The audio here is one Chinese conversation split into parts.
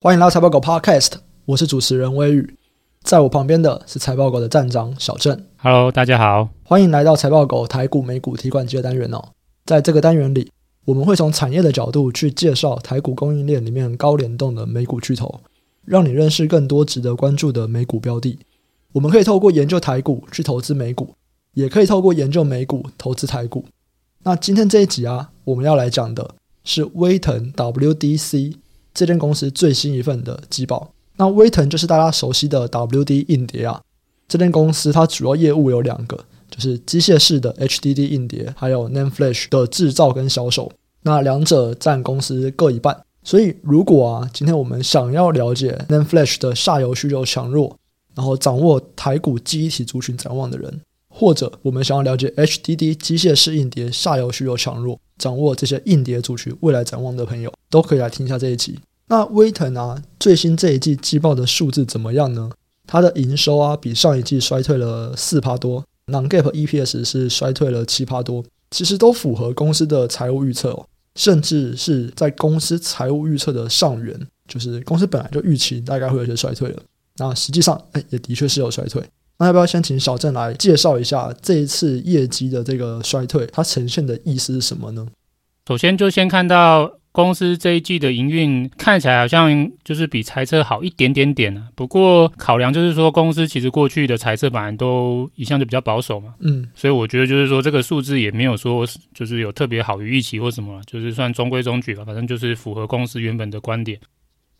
欢迎来到财报狗 Podcast，我是主持人微雨，在我旁边的是财报狗的站长小郑。Hello，大家好，欢迎来到财报狗台股美股提款机的单元哦。在这个单元里，我们会从产业的角度去介绍台股供应链里面高联动的美股巨头，让你认识更多值得关注的美股标的。我们可以透过研究台股去投资美股，也可以透过研究美股投资台股。那今天这一集啊，我们要来讲的是威腾 WDC。这间公司最新一份的季报，那威腾就是大家熟悉的 WD 硬碟啊。这间公司它主要业务有两个，就是机械式的 HDD 硬碟，还有 NAND Flash 的制造跟销售。那两者占公司各一半。所以如果啊，今天我们想要了解 NAND Flash 的下游需求强弱，然后掌握台股记忆体族群展望的人，或者我们想要了解 HDD 机械式硬碟下游需求强弱，掌握这些硬碟族群未来展望的朋友，都可以来听一下这一期。那威腾啊，最新这一季季报的数字怎么样呢？它的营收啊，比上一季衰退了四趴多，non gap EPS 是衰退了七趴多，其实都符合公司的财务预测哦，甚至是在公司财务预测的上缘，就是公司本来就预期大概会有些衰退了。那实际上，哎，也的确是有衰退。那要不要先请小郑来介绍一下这一次业绩的这个衰退，它呈现的意思是什么呢？首先就先看到。公司这一季的营运看起来好像就是比财测好一点点点啊，不过考量就是说，公司其实过去的财测本来都一向就比较保守嘛，嗯，所以我觉得就是说这个数字也没有说就是有特别好于预期或什么，就是算中规中矩吧，反正就是符合公司原本的观点。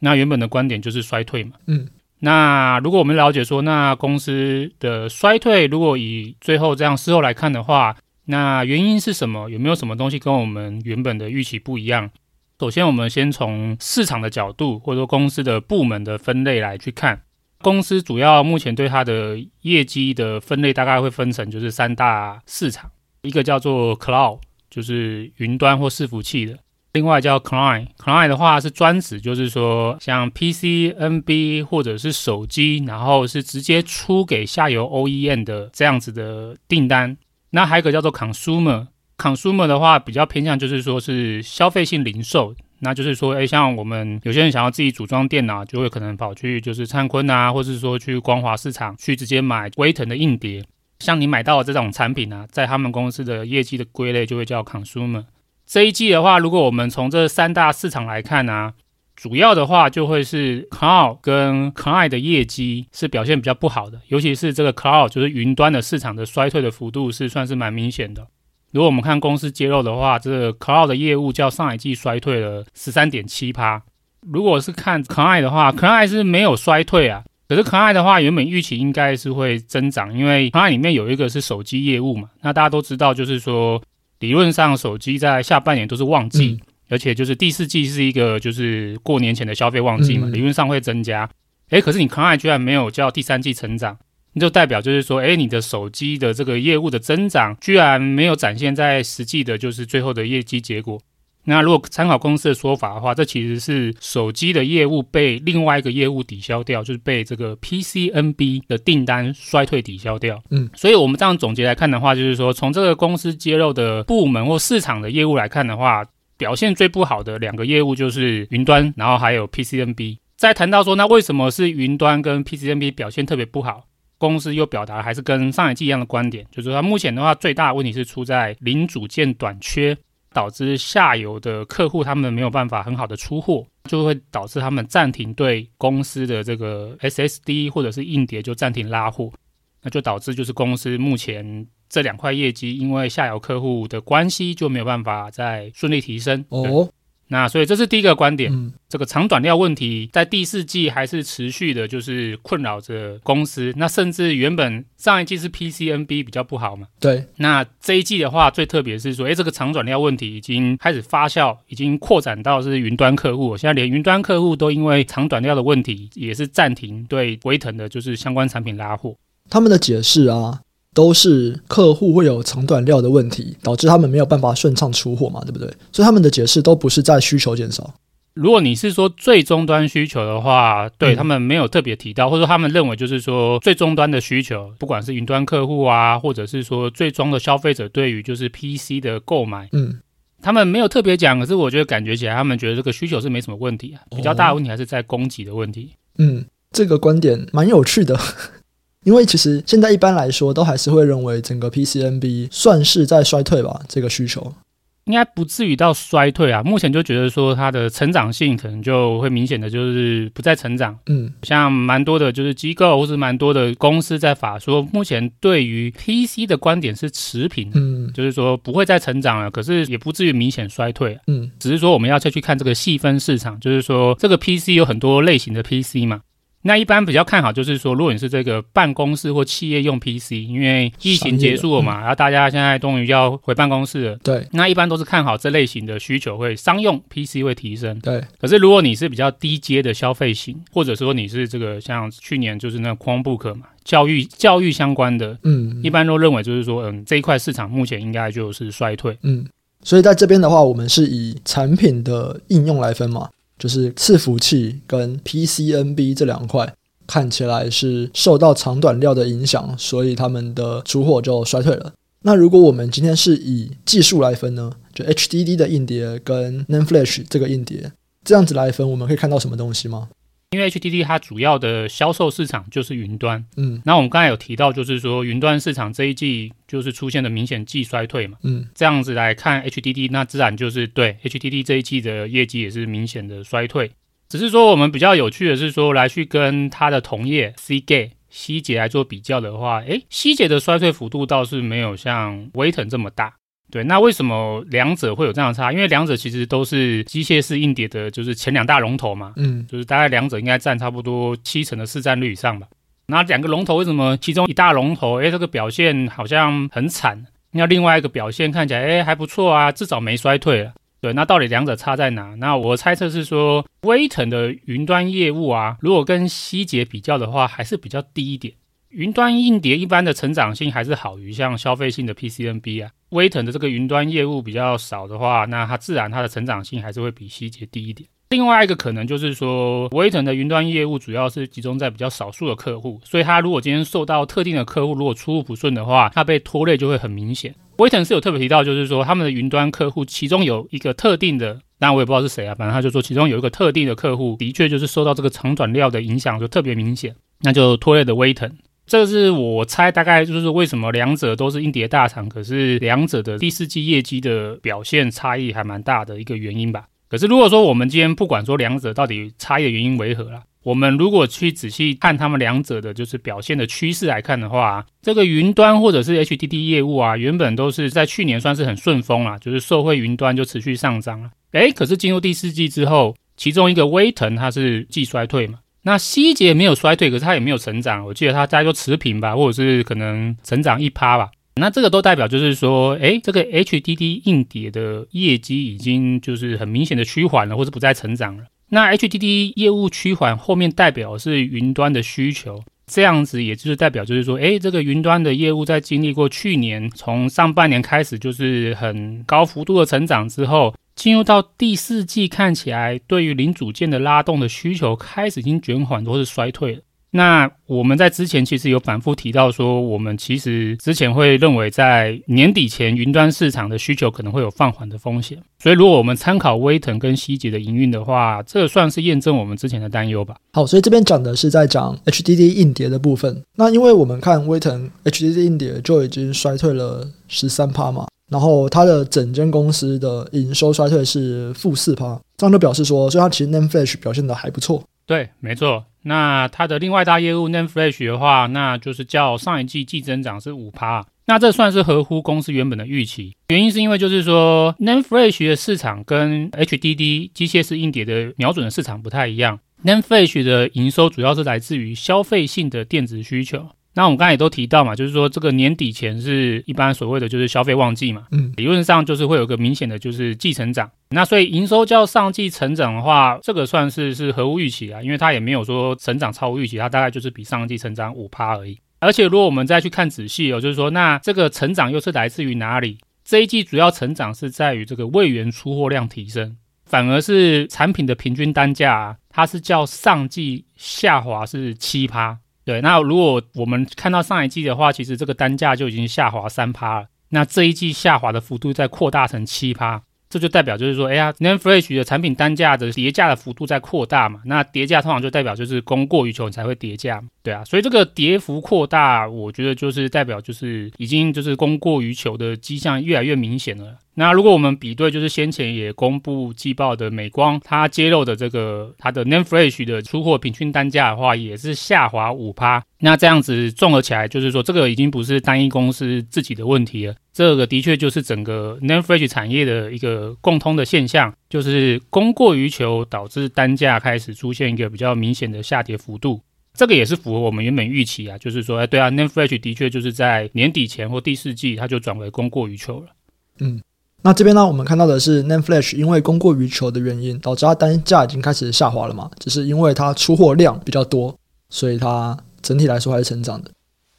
那原本的观点就是衰退嘛，嗯，那如果我们了解说，那公司的衰退如果以最后这样事后来看的话，那原因是什么？有没有什么东西跟我们原本的预期不一样？首先，我们先从市场的角度，或者说公司的部门的分类来去看。公司主要目前对它的业绩的分类，大概会分成就是三大市场，一个叫做 Cloud，就是云端或伺服器的；另外叫 Client，Client 的话是专指就是说像 PC、NB 或者是手机，然后是直接出给下游 OEM 的这样子的订单。那还有一个叫做 Consumer。Consumer 的话比较偏向就是说是消费性零售，那就是说，哎，像我们有些人想要自己组装电脑，就会可能跑去就是灿坤啊，或是说去光华市场去直接买威腾的硬碟。像你买到的这种产品啊，在他们公司的业绩的归类就会叫 Consumer。这一季的话，如果我们从这三大市场来看啊，主要的话就会是 Cloud 跟 Client 的业绩是表现比较不好的，尤其是这个 Cloud 就是云端的市场的衰退的幅度是算是蛮明显的。如果我们看公司揭露的话，这个 Cloud 的业务较上一季衰退了十三点七趴。如果是看 Client 的话，Client 是没有衰退啊。可是 Client 的话，原本预期应该是会增长，因为 Client 里面有一个是手机业务嘛。那大家都知道，就是说理论上手机在下半年都是旺季，嗯、而且就是第四季是一个就是过年前的消费旺季嘛，嗯、理论上会增加。诶，可是你 Client 居然没有叫第三季成长。就代表就是说，哎，你的手机的这个业务的增长，居然没有展现在实际的，就是最后的业绩结果。那如果参考公司的说法的话，这其实是手机的业务被另外一个业务抵消掉，就是被这个 PCNB 的订单衰退抵消掉。嗯，所以我们这样总结来看的话，就是说，从这个公司揭露的部门或市场的业务来看的话，表现最不好的两个业务就是云端，然后还有 PCNB。再谈到说，那为什么是云端跟 PCNB 表现特别不好？公司又表达还是跟上一季一样的观点，就是说它目前的话最大的问题是出在零组件短缺，导致下游的客户他们没有办法很好的出货，就会导致他们暂停对公司的这个 SSD 或者是硬碟就暂停拉货，那就导致就是公司目前这两块业绩因为下游客户的关系就没有办法再顺利提升哦。那所以这是第一个观点，嗯、这个长短料问题在第四季还是持续的，就是困扰着公司。那甚至原本上一季是 PCNB 比较不好嘛，对。那这一季的话，最特别是说，哎，这个长短料问题已经开始发酵，已经扩展到是云端客户。现在连云端客户都因为长短料的问题，也是暂停对威腾的就是相关产品拉货。他们的解释啊。都是客户会有长短料的问题，导致他们没有办法顺畅出货嘛，对不对？所以他们的解释都不是在需求减少。如果你是说最终端需求的话，对、嗯、他们没有特别提到，或者说他们认为就是说最终端的需求，不管是云端客户啊，或者是说最终的消费者对于就是 PC 的购买，嗯，他们没有特别讲，可是我觉得感觉起来，他们觉得这个需求是没什么问题啊，比较大的问题还是在供给的问题。嗯，这个观点蛮有趣的，因为其实现在一般来说都还是会认为整个 PCNB 算是在衰退吧，这个需求。应该不至于到衰退啊，目前就觉得说它的成长性可能就会明显的就是不再成长。嗯，像蛮多的就是机构或是蛮多的公司在法说，目前对于 PC 的观点是持平，嗯，就是说不会再成长了，可是也不至于明显衰退。嗯，只是说我们要再去看这个细分市场，就是说这个 PC 有很多类型的 PC 嘛。那一般比较看好，就是说，如果你是这个办公室或企业用 PC，因为疫情结束了嘛，然后大家现在终于要回办公室了。对，那一般都是看好这类型的需求会商用 PC 会提升。对，可是如果你是比较低阶的消费型，或者说你是这个像去年就是那个 Chromebook 嘛，教育教育相关的，嗯，一般都认为就是说，嗯，这一块市场目前应该就是衰退。嗯，所以在这边的话，我们是以产品的应用来分嘛。就是伺服器跟 PCNB 这两块看起来是受到长短料的影响，所以他们的出货就衰退了。那如果我们今天是以技术来分呢？就 HDD 的硬碟跟 NAND Flash 这个硬碟这样子来分，我们可以看到什么东西吗？因为 HDD 它主要的销售市场就是云端，嗯，那我们刚才有提到，就是说云端市场这一季就是出现了明显季衰退嘛，嗯，这样子来看 HDD，那自然就是对 HDD 这一季的业绩也是明显的衰退。只是说我们比较有趣的是说，来去跟它的同业 Seagate 希捷来做比较的话，诶，希捷的衰退幅度倒是没有像威腾这么大。对，那为什么两者会有这样的差？因为两者其实都是机械式硬碟的，就是前两大龙头嘛，嗯，就是大概两者应该占差不多七成的市占率以上吧。那两个龙头为什么其中一大龙头，哎，这个表现好像很惨？那另外一个表现看起来，哎，还不错啊，至少没衰退了。对，那到底两者差在哪？那我猜测是说，威腾的云端业务啊，如果跟希捷比较的话，还是比较低一点。云端硬碟一般的成长性还是好于像消费性的 PCNB 啊，威腾的这个云端业务比较少的话，那它自然它的成长性还是会比希捷低一点。另外一个可能就是说，威腾的云端业务主要是集中在比较少数的客户，所以它如果今天受到特定的客户如果出入不顺的话，它被拖累就会很明显。威腾是有特别提到，就是说他们的云端客户其中有一个特定的，那我也不知道是谁啊，反正他就说其中有一个特定的客户的确就是受到这个长短料的影响就特别明显，那就拖累的威腾。这是我猜，大概就是为什么两者都是硬碟大厂，可是两者的第四季业绩的表现差异还蛮大的一个原因吧。可是如果说我们今天不管说两者到底差异的原因为何啦，我们如果去仔细看他们两者的就是表现的趋势来看的话，这个云端或者是 HDD 业务啊，原本都是在去年算是很顺风啦，就是社会云端就持续上涨了。诶，可是进入第四季之后，其中一个威腾它是季衰退嘛。那希捷没有衰退，可是它也没有成长。我记得它大概就持平吧，或者是可能成长一趴吧。那这个都代表就是说，诶，这个 HDD 硬碟的业绩已经就是很明显的趋缓了，或是不再成长了。那 HDD 业务趋缓后面代表是云端的需求，这样子也就是代表就是说，诶，这个云端的业务在经历过去年从上半年开始就是很高幅度的成长之后。进入到第四季，看起来对于零组件的拉动的需求开始已经减缓或是衰退了。那我们在之前其实有反复提到说，我们其实之前会认为在年底前云端市场的需求可能会有放缓的风险。所以如果我们参考威腾跟希捷的营运的话，这算是验证我们之前的担忧吧。好，所以这边讲的是在讲 HDD 硬碟的部分。那因为我们看威腾 HDD 硬碟就已经衰退了十三趴嘛。然后它的整间公司的营收衰退是负四趴，这样就表示说，所以它其实 NAND Flash 表现得还不错。对，没错。那它的另外一大业务 NAND Flash 的话，那就是较上一季季增长是五趴，那这算是合乎公司原本的预期。原因是因为就是说 NAND Flash 的市场跟 HDD 机械式硬碟的瞄准的市场不太一样，NAND Flash 的营收主要是来自于消费性的电子需求。那我们刚才也都提到嘛，就是说这个年底前是一般所谓的就是消费旺季嘛，嗯，理论上就是会有个明显的就是季成长。那所以营收较上季成长的话，这个算是是合乎预期啊，因为它也没有说成长超乎预期，它大概就是比上季成长五趴而已。而且如果我们再去看仔细哦，就是说那这个成长又是来自于哪里？这一季主要成长是在于这个位元出货量提升，反而是产品的平均单价啊，它是较上季下滑是七趴。对，那如果我们看到上一季的话，其实这个单价就已经下滑三趴了。那这一季下滑的幅度再扩大成七趴，这就代表就是说，哎呀，NAND Flash 的产品单价的叠价的幅度在扩大嘛，那叠价通常就代表就是供过于求，你才会叠价，对啊，所以这个跌幅扩大，我觉得就是代表就是已经就是供过于求的迹象越来越明显了。那如果我们比对，就是先前也公布季报的美光，它揭露的这个它的 NAND Flash 的出货平均单价的话，也是下滑五趴。那这样子综合起来，就是说这个已经不是单一公司自己的问题了，这个的确就是整个 NAND Flash 产业的一个共通的现象，就是供过于求导致单价开始出现一个比较明显的下跌幅度。这个也是符合我们原本预期啊，就是说，哎，对啊，NAND Flash 的确就是在年底前或第四季，它就转为供过于求了。嗯。那这边呢，我们看到的是 NAND Flash 因为供过于求的原因，导致它单价已经开始下滑了嘛，只是因为它出货量比较多，所以它整体来说还是成长的。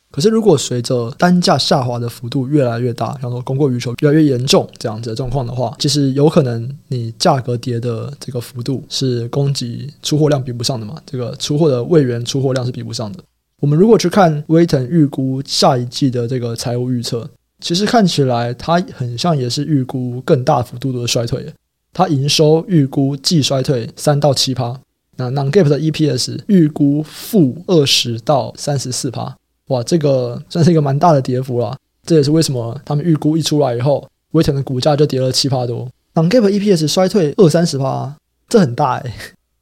可是如果随着单价下滑的幅度越来越大，像说供过于求越来越严重这样子的状况的话，其实有可能你价格跌的这个幅度是供给出货量比不上的嘛，这个出货的位元出货量是比不上的。我们如果去看威腾预估下一季的这个财务预测。其实看起来，它很像也是预估更大幅度的衰退。它营收预估季衰退三到七趴，那 non-GAAP 的 EPS 预估负二十到三十四趴。哇，这个算是一个蛮大的跌幅了。这也是为什么他们预估一出来以后，威腾的股价就跌了七趴多。non-GAAP EPS 衰退二三十趴，这很大哎。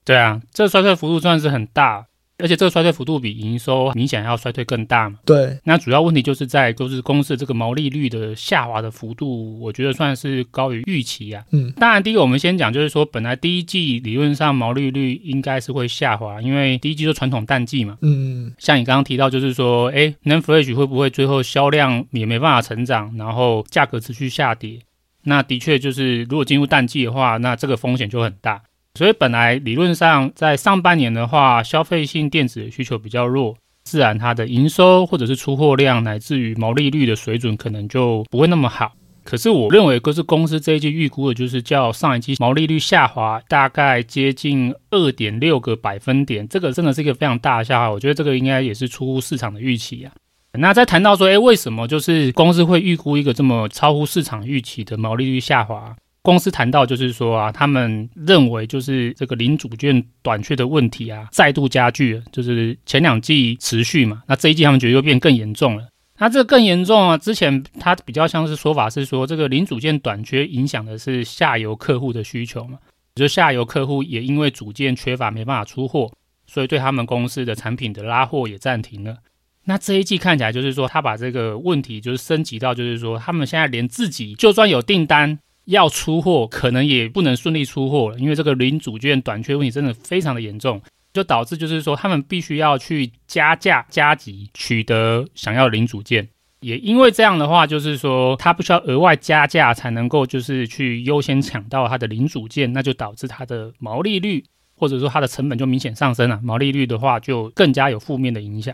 对啊，这衰退幅度算是很大。而且这个衰退幅度比营收明显还要衰退更大嘛？对。那主要问题就是在就是公司这个毛利率的下滑的幅度，我觉得算是高于预期啊。嗯。当然，第一个我们先讲，就是说本来第一季理论上毛利率应该是会下滑，因为第一季就传统淡季嘛。嗯。像你刚刚提到，就是说，哎，NAND Flash 会不会最后销量也没办法成长，然后价格持续下跌？那的确就是如果进入淡季的话，那这个风险就很大。所以本来理论上在上半年的话，消费性电子的需求比较弱，自然它的营收或者是出货量，乃至于毛利率的水准可能就不会那么好。可是我认为，就是公司这一季预估的，就是较上一季毛利率下滑大概接近二点六个百分点，这个真的是一个非常大的下滑。我觉得这个应该也是出乎市场的预期啊。那在谈到说，哎，为什么就是公司会预估一个这么超乎市场预期的毛利率下滑？公司谈到就是说啊，他们认为就是这个零组件短缺的问题啊，再度加剧。就是前两季持续嘛，那这一季他们觉得又变更严重了。那这更严重啊，之前他比较像是说法是说，这个零组件短缺影响的是下游客户的需求嘛，就下游客户也因为组件缺乏没办法出货，所以对他们公司的产品的拉货也暂停了。那这一季看起来就是说，他把这个问题就是升级到就是说，他们现在连自己就算有订单。要出货可能也不能顺利出货了，因为这个零组件短缺问题真的非常的严重，就导致就是说他们必须要去加价加急取得想要零组件，也因为这样的话，就是说他不需要额外加价才能够就是去优先抢到它的零组件，那就导致它的毛利率或者说它的成本就明显上升了，毛利率的话就更加有负面的影响。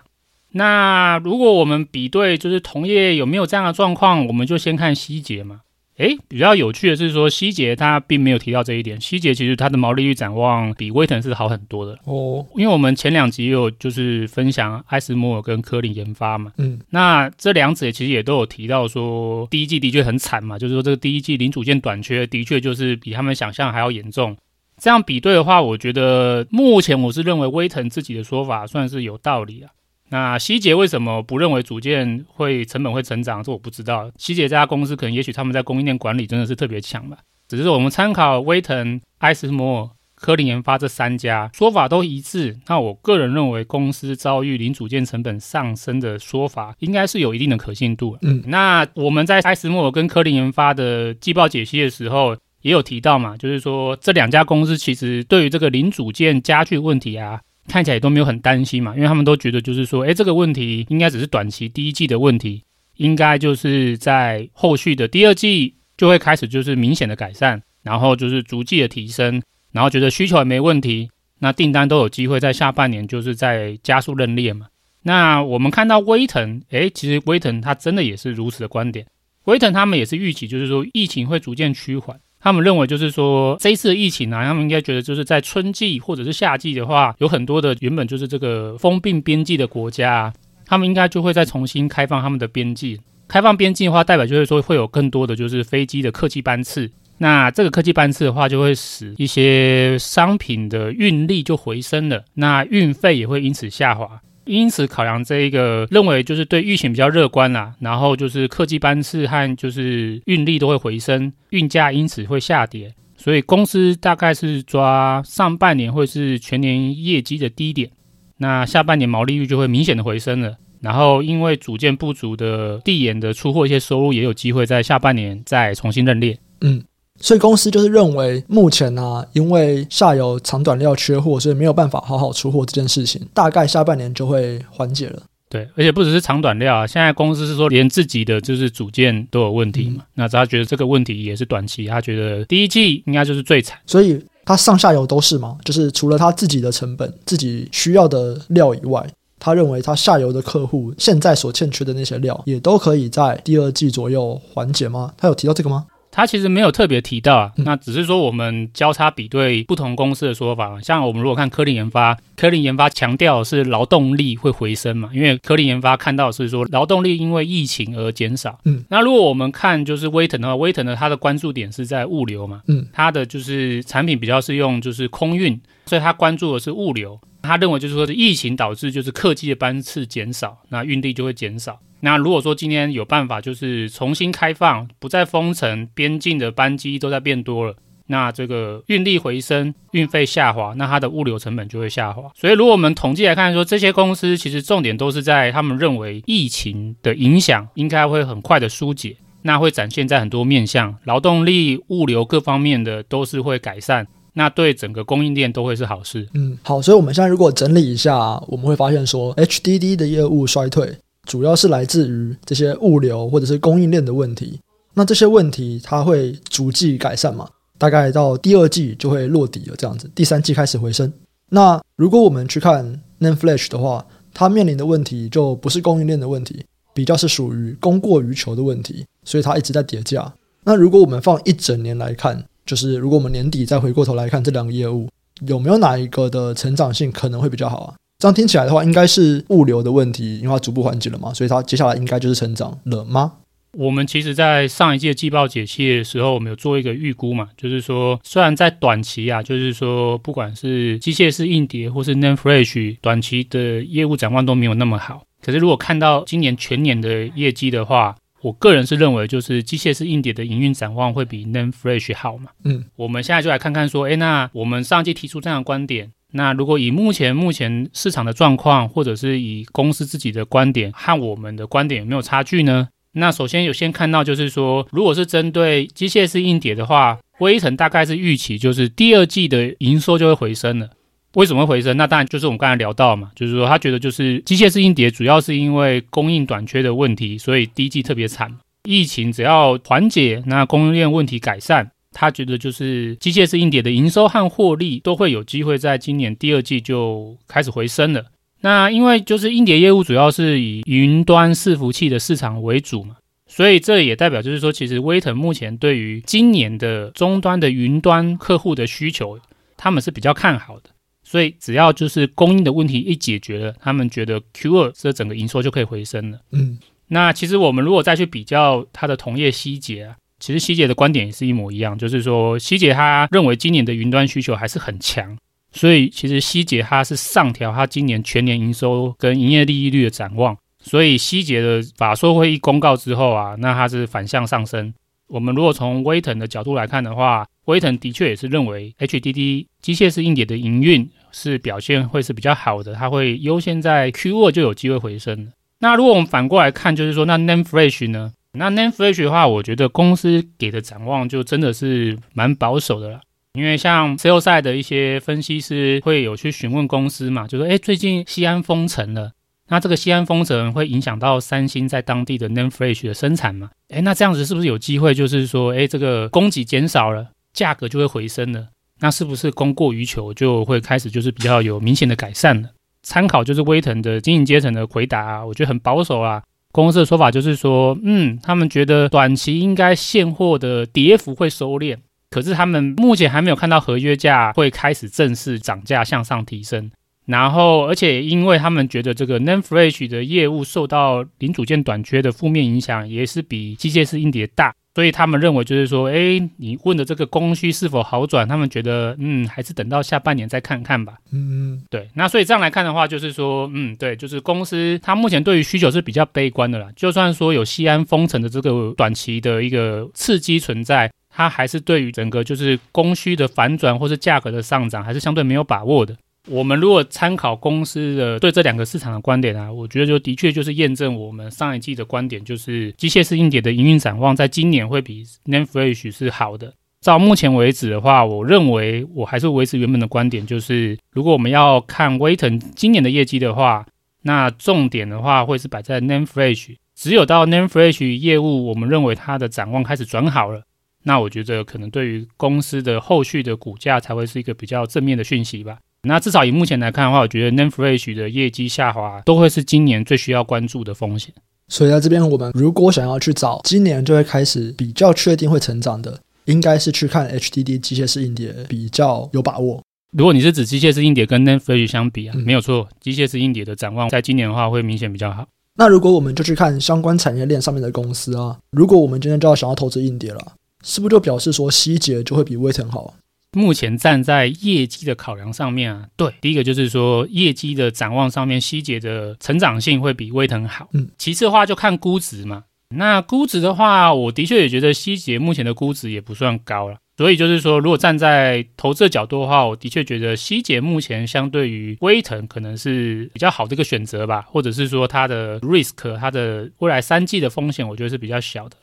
那如果我们比对就是同业有没有这样的状况，我们就先看细节嘛。诶，比较有趣的是说，希捷它并没有提到这一点。希捷其实它的毛利率展望比威腾是好很多的哦。因为我们前两集也有就是分享艾斯摩尔跟科林研发嘛，嗯，那这两者其实也都有提到说，第一季的确很惨嘛，就是说这个第一季零组件短缺的确就是比他们想象还要严重。这样比对的话，我觉得目前我是认为威腾自己的说法算是有道理啊。那希捷为什么不认为组件会成本会成长？这我不知道。希捷这家公司可能也许他们在供应链管理真的是特别强吧。只是我们参考威腾、埃斯摩尔、科林研发这三家说法都一致。那我个人认为公司遭遇零组件成本上升的说法，应该是有一定的可信度。嗯，那我们在埃斯摩尔跟科林研发的季报解析的时候，也有提到嘛，就是说这两家公司其实对于这个零组件家具问题啊。看起来也都没有很担心嘛，因为他们都觉得就是说，哎，这个问题应该只是短期第一季的问题，应该就是在后续的第二季就会开始就是明显的改善，然后就是逐季的提升，然后觉得需求也没问题，那订单都有机会在下半年就是在加速认列嘛。那我们看到威腾，哎，其实威腾它真的也是如此的观点，威腾他们也是预期就是说疫情会逐渐趋缓。他们认为，就是说这一次的疫情啊，他们应该觉得就是在春季或者是夏季的话，有很多的原本就是这个封闭边际的国家，他们应该就会再重新开放他们的边际。开放边境的话，代表就是说会有更多的就是飞机的客机班次，那这个客机班次的话，就会使一些商品的运力就回升了，那运费也会因此下滑。因此考量这一个，认为就是对疫情比较乐观啦，然后就是客机班次和就是运力都会回升，运价因此会下跌。所以公司大概是抓上半年会是全年业绩的低点，那下半年毛利率就会明显的回升了。然后因为组件不足的递延的出货一些收入也有机会在下半年再重新认列。嗯。所以公司就是认为，目前呢、啊，因为下游长短料缺货，所以没有办法好好出货这件事情，大概下半年就会缓解了。对，而且不只是长短料啊，现在公司是说连自己的就是组件都有问题嘛。嗯、那他觉得这个问题也是短期，他觉得第一季应该就是最惨。所以他上下游都是嘛，就是除了他自己的成本、自己需要的料以外，他认为他下游的客户现在所欠缺的那些料，也都可以在第二季左右缓解吗？他有提到这个吗？他其实没有特别提到啊，那只是说我们交叉比对不同公司的说法。像我们如果看科林研发，科林研发强调是劳动力会回升嘛，因为科林研发看到是说劳动力因为疫情而减少。嗯，那如果我们看就是威腾的话，威腾的它的关注点是在物流嘛，嗯，它的就是产品比较是用就是空运，所以它关注的是物流。他认为就是说，疫情导致就是客机的班次减少，那运力就会减少。那如果说今天有办法就是重新开放，不再封城，边境的班机都在变多了，那这个运力回升，运费下滑，那它的物流成本就会下滑。所以如果我们统计来看说，这些公司其实重点都是在他们认为疫情的影响应该会很快的疏解，那会展现在很多面向，劳动力、物流各方面的都是会改善，那对整个供应链都会是好事。嗯，好，所以我们现在如果整理一下，我们会发现说，HDD 的业务衰退。主要是来自于这些物流或者是供应链的问题，那这些问题它会逐季改善嘛？大概到第二季就会落底了，这样子，第三季开始回升。那如果我们去看 n a n Flash 的话，它面临的问题就不是供应链的问题，比较是属于供过于求的问题，所以它一直在叠价。那如果我们放一整年来看，就是如果我们年底再回过头来看这两个业务，有没有哪一个的成长性可能会比较好啊？这样听起来的话，应该是物流的问题，因为它逐步缓解了嘛，所以它接下来应该就是成长了吗？我们其实，在上一季季报解析的时候，我们有做一个预估嘛，就是说，虽然在短期啊，就是说，不管是机械式硬碟或是 NAND Flash，短期的业务展望都没有那么好。可是，如果看到今年全年的业绩的话，我个人是认为，就是机械式硬碟的营运展望会比 NAND Flash 好嘛。嗯，我们现在就来看看说，诶，那我们上季提出这样的观点。那如果以目前目前市场的状况，或者是以公司自己的观点和我们的观点有没有差距呢？那首先有先看到就是说，如果是针对机械式硬碟的话，威腾大概是预期就是第二季的营收就会回升了。为什么会回升？那当然就是我们刚才聊到嘛，就是说他觉得就是机械式硬碟主要是因为供应短缺的问题，所以第一季特别惨。疫情只要缓解，那供应链问题改善。他觉得就是机械式硬碟的营收和获利都会有机会在今年第二季就开始回升了。那因为就是硬碟业务主要是以云端伺服器的市场为主嘛，所以这也代表就是说，其实威腾目前对于今年的终端的云端客户的需求，他们是比较看好的。所以只要就是供应的问题一解决了，他们觉得 Q 二这整个营收就可以回升了。嗯，那其实我们如果再去比较它的同业希捷啊。其实希捷的观点也是一模一样，就是说希捷他认为今年的云端需求还是很强，所以其实希捷它是上调它今年全年营收跟营业利率的展望。所以希捷的法说会议公告之后啊，那它是反向上升。我们如果从威腾的角度来看的话，威腾的确也是认为 HDD 机械式硬碟的营运是表现会是比较好的，它会优先在 Q2 就有机会回升。那如果我们反过来看，就是说那 NAND Flash 呢？那 NAND Flash 的话，我觉得公司给的展望就真的是蛮保守的了。因为像 Sell Side 的一些分析师会有去询问公司嘛，就说：哎，最近西安封城了，那这个西安封城会影响到三星在当地的 NAND Flash 的生产嘛？哎，那这样子是不是有机会，就是说，哎，这个供给减少了，价格就会回升了？那是不是供过于求就会开始就是比较有明显的改善了？参考就是威腾的经营阶层的回答啊，我觉得很保守啊。公司的说法就是说，嗯，他们觉得短期应该现货的跌幅会收敛，可是他们目前还没有看到合约价会开始正式涨价向上提升。然后，而且因为他们觉得这个 NAND Flash 的业务受到零组件短缺的负面影响，也是比机械式硬碟大，所以他们认为就是说，哎，你问的这个供需是否好转，他们觉得，嗯，还是等到下半年再看看吧。嗯，对。那所以这样来看的话，就是说，嗯，对，就是公司它目前对于需求是比较悲观的啦。就算说有西安封城的这个短期的一个刺激存在，它还是对于整个就是供需的反转或是价格的上涨，还是相对没有把握的。我们如果参考公司的对这两个市场的观点啊，我觉得就的确就是验证我们上一季的观点，就是机械式硬碟的营运展望在今年会比 Name Flash 是好的。到目前为止的话，我认为我还是维持原本的观点，就是如果我们要看威腾今年的业绩的话，那重点的话会是摆在 Name Flash。只有到 Name Flash 业务，我们认为它的展望开始转好了，那我觉得可能对于公司的后续的股价才会是一个比较正面的讯息吧。那至少以目前来看的话，我觉得 NAND Flash 的业绩下滑都会是今年最需要关注的风险。所以在这边，我们如果想要去找今年就会开始比较确定会成长的，应该是去看 HDD 机械式硬碟比较有把握。如果你是指机械式硬碟跟 NAND Flash 相比啊，嗯、没有错，机械式硬碟的展望在今年的话会明显比较好。那如果我们就去看相关产业链上面的公司啊，如果我们今天就要想要投资硬碟了，是不是就表示说希捷就会比威腾好？目前站在业绩的考量上面啊，对，第一个就是说业绩的展望上面，希捷的成长性会比威腾好。嗯，其次的话就看估值嘛。那估值的话，我的确也觉得希捷目前的估值也不算高了。所以就是说，如果站在投资的角度的话，我的确觉得希捷目前相对于威腾可能是比较好的一个选择吧，或者是说它的 risk，它的未来三季的风险，我觉得是比较小的。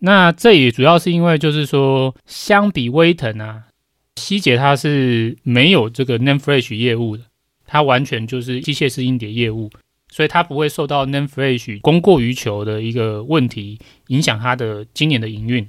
那这也主要是因为就是说，相比威腾啊。希捷它是没有这个 Name Flash 业务的，它完全就是机械式硬碟业务，所以它不会受到 Name Flash 供过于求的一个问题影响它的今年的营运。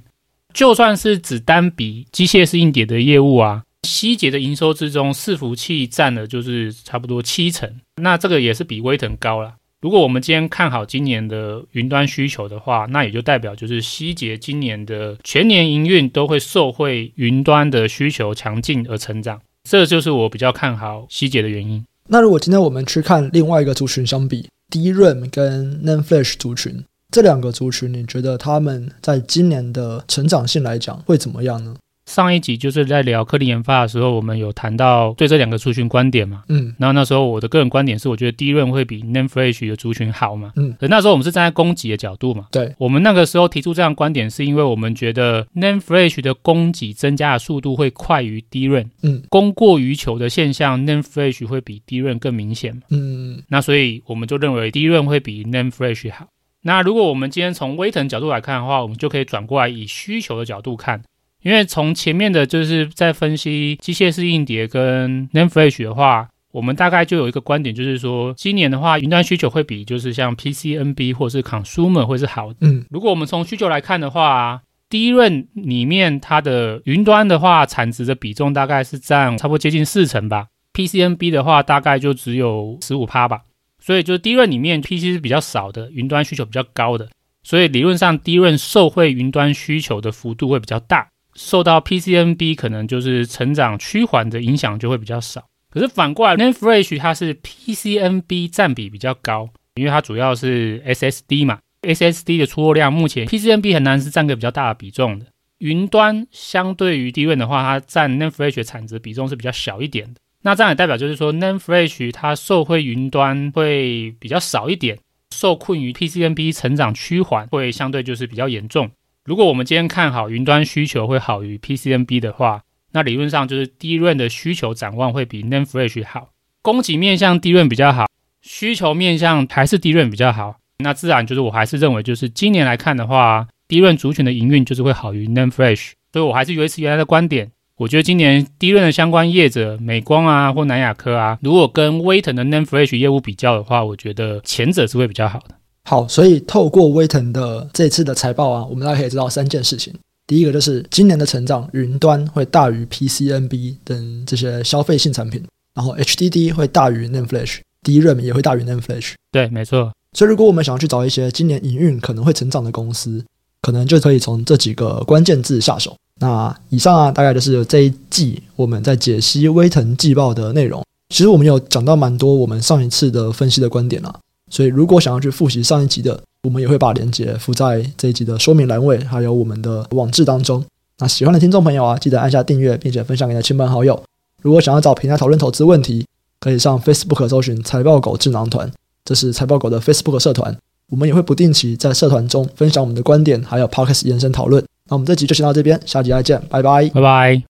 就算是只单比机械式硬碟的业务啊，希捷的营收之中，伺服器占了就是差不多七成，那这个也是比威腾高了。如果我们今天看好今年的云端需求的话，那也就代表就是希捷今年的全年营运都会受惠云端的需求强劲而成长，这就是我比较看好希捷的原因。那如果今天我们去看另外一个族群相比，DRAM 跟 NAND Flash 族群这两个族群，你觉得他们在今年的成长性来讲会怎么样呢？上一集就是在聊颗粒研发的时候，我们有谈到对这两个族群观点嘛，嗯，然后那时候我的个人观点是，我觉得 DRAM 会比 Name Flash 的族群好嘛，嗯，可那时候我们是站在供给的角度嘛，对，我们那个时候提出这样观点，是因为我们觉得 Name Flash 的供给增加的速度会快于 DRAM，嗯，供过于求的现象，Name Flash 会比 DRAM 更明显嘛，嗯，那所以我们就认为 DRAM 会比 Name Flash 好。那如果我们今天从威腾角度来看的话，我们就可以转过来以需求的角度看。因为从前面的就是在分析机械式硬碟跟 Name Flash 的话，我们大概就有一个观点，就是说今年的话，云端需求会比就是像 PCNB 或是 Consumer 会是好。嗯，如果我们从需求来看的话，DRAM 里面它的云端的话，产值的比重大概是占差不多接近四成吧，PCNB 的话大概就只有十五趴吧。所以就是 DRAM 里面 PC 是比较少的，云端需求比较高的，所以理论上第一润受惠云端需求的幅度会比较大。受到 PCNB 可能就是成长趋缓的影响就会比较少，可是反过来 n a n f r e s h 它是 PCNB 占比比较高，因为它主要是 SSD 嘛，SSD 的出货量目前 PCNB 很难是占个比较大的比重的。云端相对于 DRAM 的话，它占 n a n f r e s h 产值比重是比较小一点的。那这样也代表就是说 n a n f r e s h 它受惠云端会比较少一点，受困于 PCNB 成长趋缓会相对就是比较严重。如果我们今天看好云端需求会好于 PCNB 的话，那理论上就是 DRAM 的需求展望会比 NAND Flash 好，供给面向 DRAM 比较好，需求面向还是 DRAM 比较好，那自然就是我还是认为就是今年来看的话，DRAM 族群的营运就是会好于 NAND Flash，所以我还是维持原来的观点，我觉得今年 DRAM 的相关业者美光啊或南亚科啊，如果跟威腾的 NAND Flash 业务比较的话，我觉得前者是会比较好的。好，所以透过威腾的这次的财报啊，我们大家可以知道三件事情。第一个就是今年的成长，云端会大于 PCNB 等这些消费性产品，然后 HDD 会大于 NAND Flash，DRAM 也会大于 NAND Flash。对，没错。所以如果我们想要去找一些今年营运可能会成长的公司，可能就可以从这几个关键字下手。那以上啊，大概就是这一季我们在解析威腾季报的内容。其实我们有讲到蛮多我们上一次的分析的观点啊。所以，如果想要去复习上一集的，我们也会把链接附在这一集的说明栏位，还有我们的网志当中。那喜欢的听众朋友啊，记得按下订阅，并且分享给你的亲朋好友。如果想要找平台讨论投资问题，可以上 Facebook 搜寻“财报狗智囊团”，这是财报狗的 Facebook 社团。我们也会不定期在社团中分享我们的观点，还有 Podcast 延伸讨论。那我们这集就先到这边，下集再见，拜拜，拜拜。